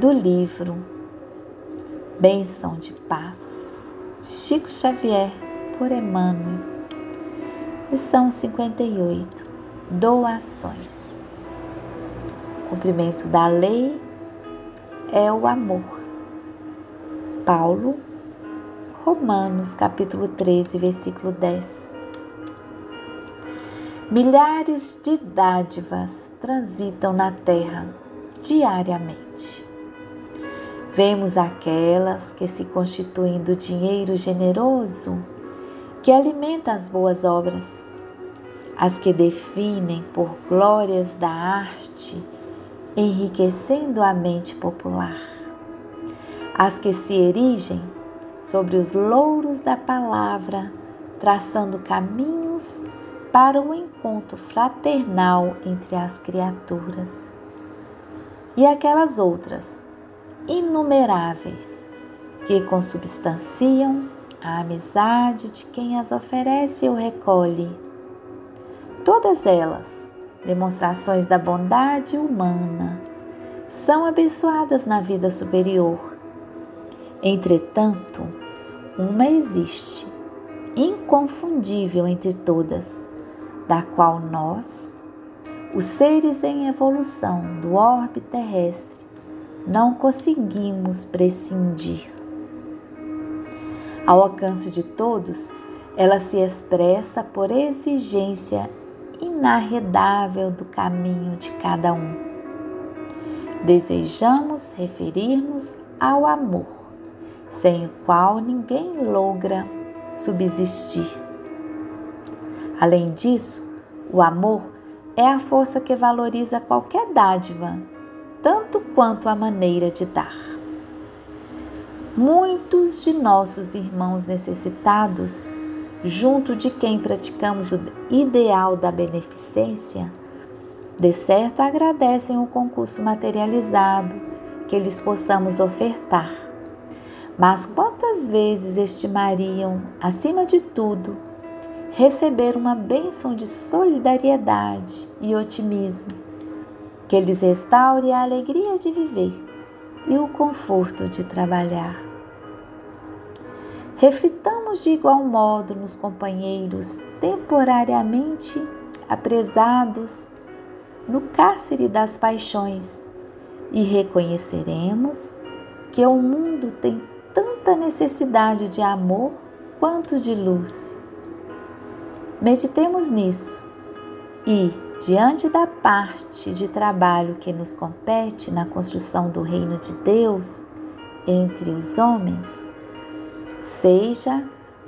do livro Bênção de Paz, de Chico Xavier, por Emmanuel. Lição 58. Doações. O cumprimento da lei é o amor. Paulo, Romanos, capítulo 13, versículo 10. Milhares de dádivas transitam na terra diariamente. Vemos aquelas que se constituem do dinheiro generoso que alimenta as boas obras, as que definem por glórias da arte, enriquecendo a mente popular, as que se erigem sobre os louros da palavra, traçando caminhos para o encontro fraternal entre as criaturas. E aquelas outras inumeráveis que consubstanciam a amizade de quem as oferece ou recolhe. Todas elas, demonstrações da bondade humana, são abençoadas na vida superior. Entretanto, uma existe, inconfundível entre todas, da qual nós, os seres em evolução do orbe terrestre não conseguimos prescindir. Ao alcance de todos, ela se expressa por exigência inarredável do caminho de cada um. Desejamos referir-nos ao amor, sem o qual ninguém logra subsistir. Além disso, o amor é a força que valoriza qualquer dádiva, tanto quanto a maneira de dar. Muitos de nossos irmãos necessitados, junto de quem praticamos o ideal da beneficência, de certo agradecem o concurso materializado que lhes possamos ofertar. Mas quantas vezes estimariam, acima de tudo, receber uma bênção de solidariedade e otimismo, que lhes restaure a alegria de viver e o conforto de trabalhar. Reflitamos de igual modo nos companheiros temporariamente apresados no cárcere das paixões e reconheceremos que o mundo tem tanta necessidade de amor quanto de luz. Meditemos nisso e, diante da parte de trabalho que nos compete na construção do reino de Deus entre os homens, seja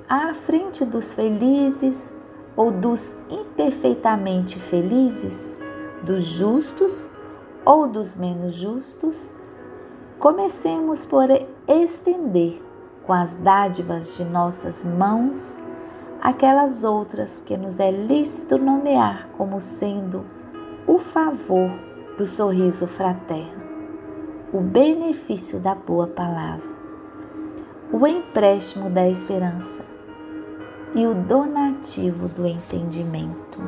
à frente dos felizes ou dos imperfeitamente felizes, dos justos ou dos menos justos, comecemos por estender com as dádivas de nossas mãos aquelas outras que nos é lícito nomear como sendo o favor do sorriso fraterno, o benefício da boa palavra, o empréstimo da esperança e o donativo do entendimento.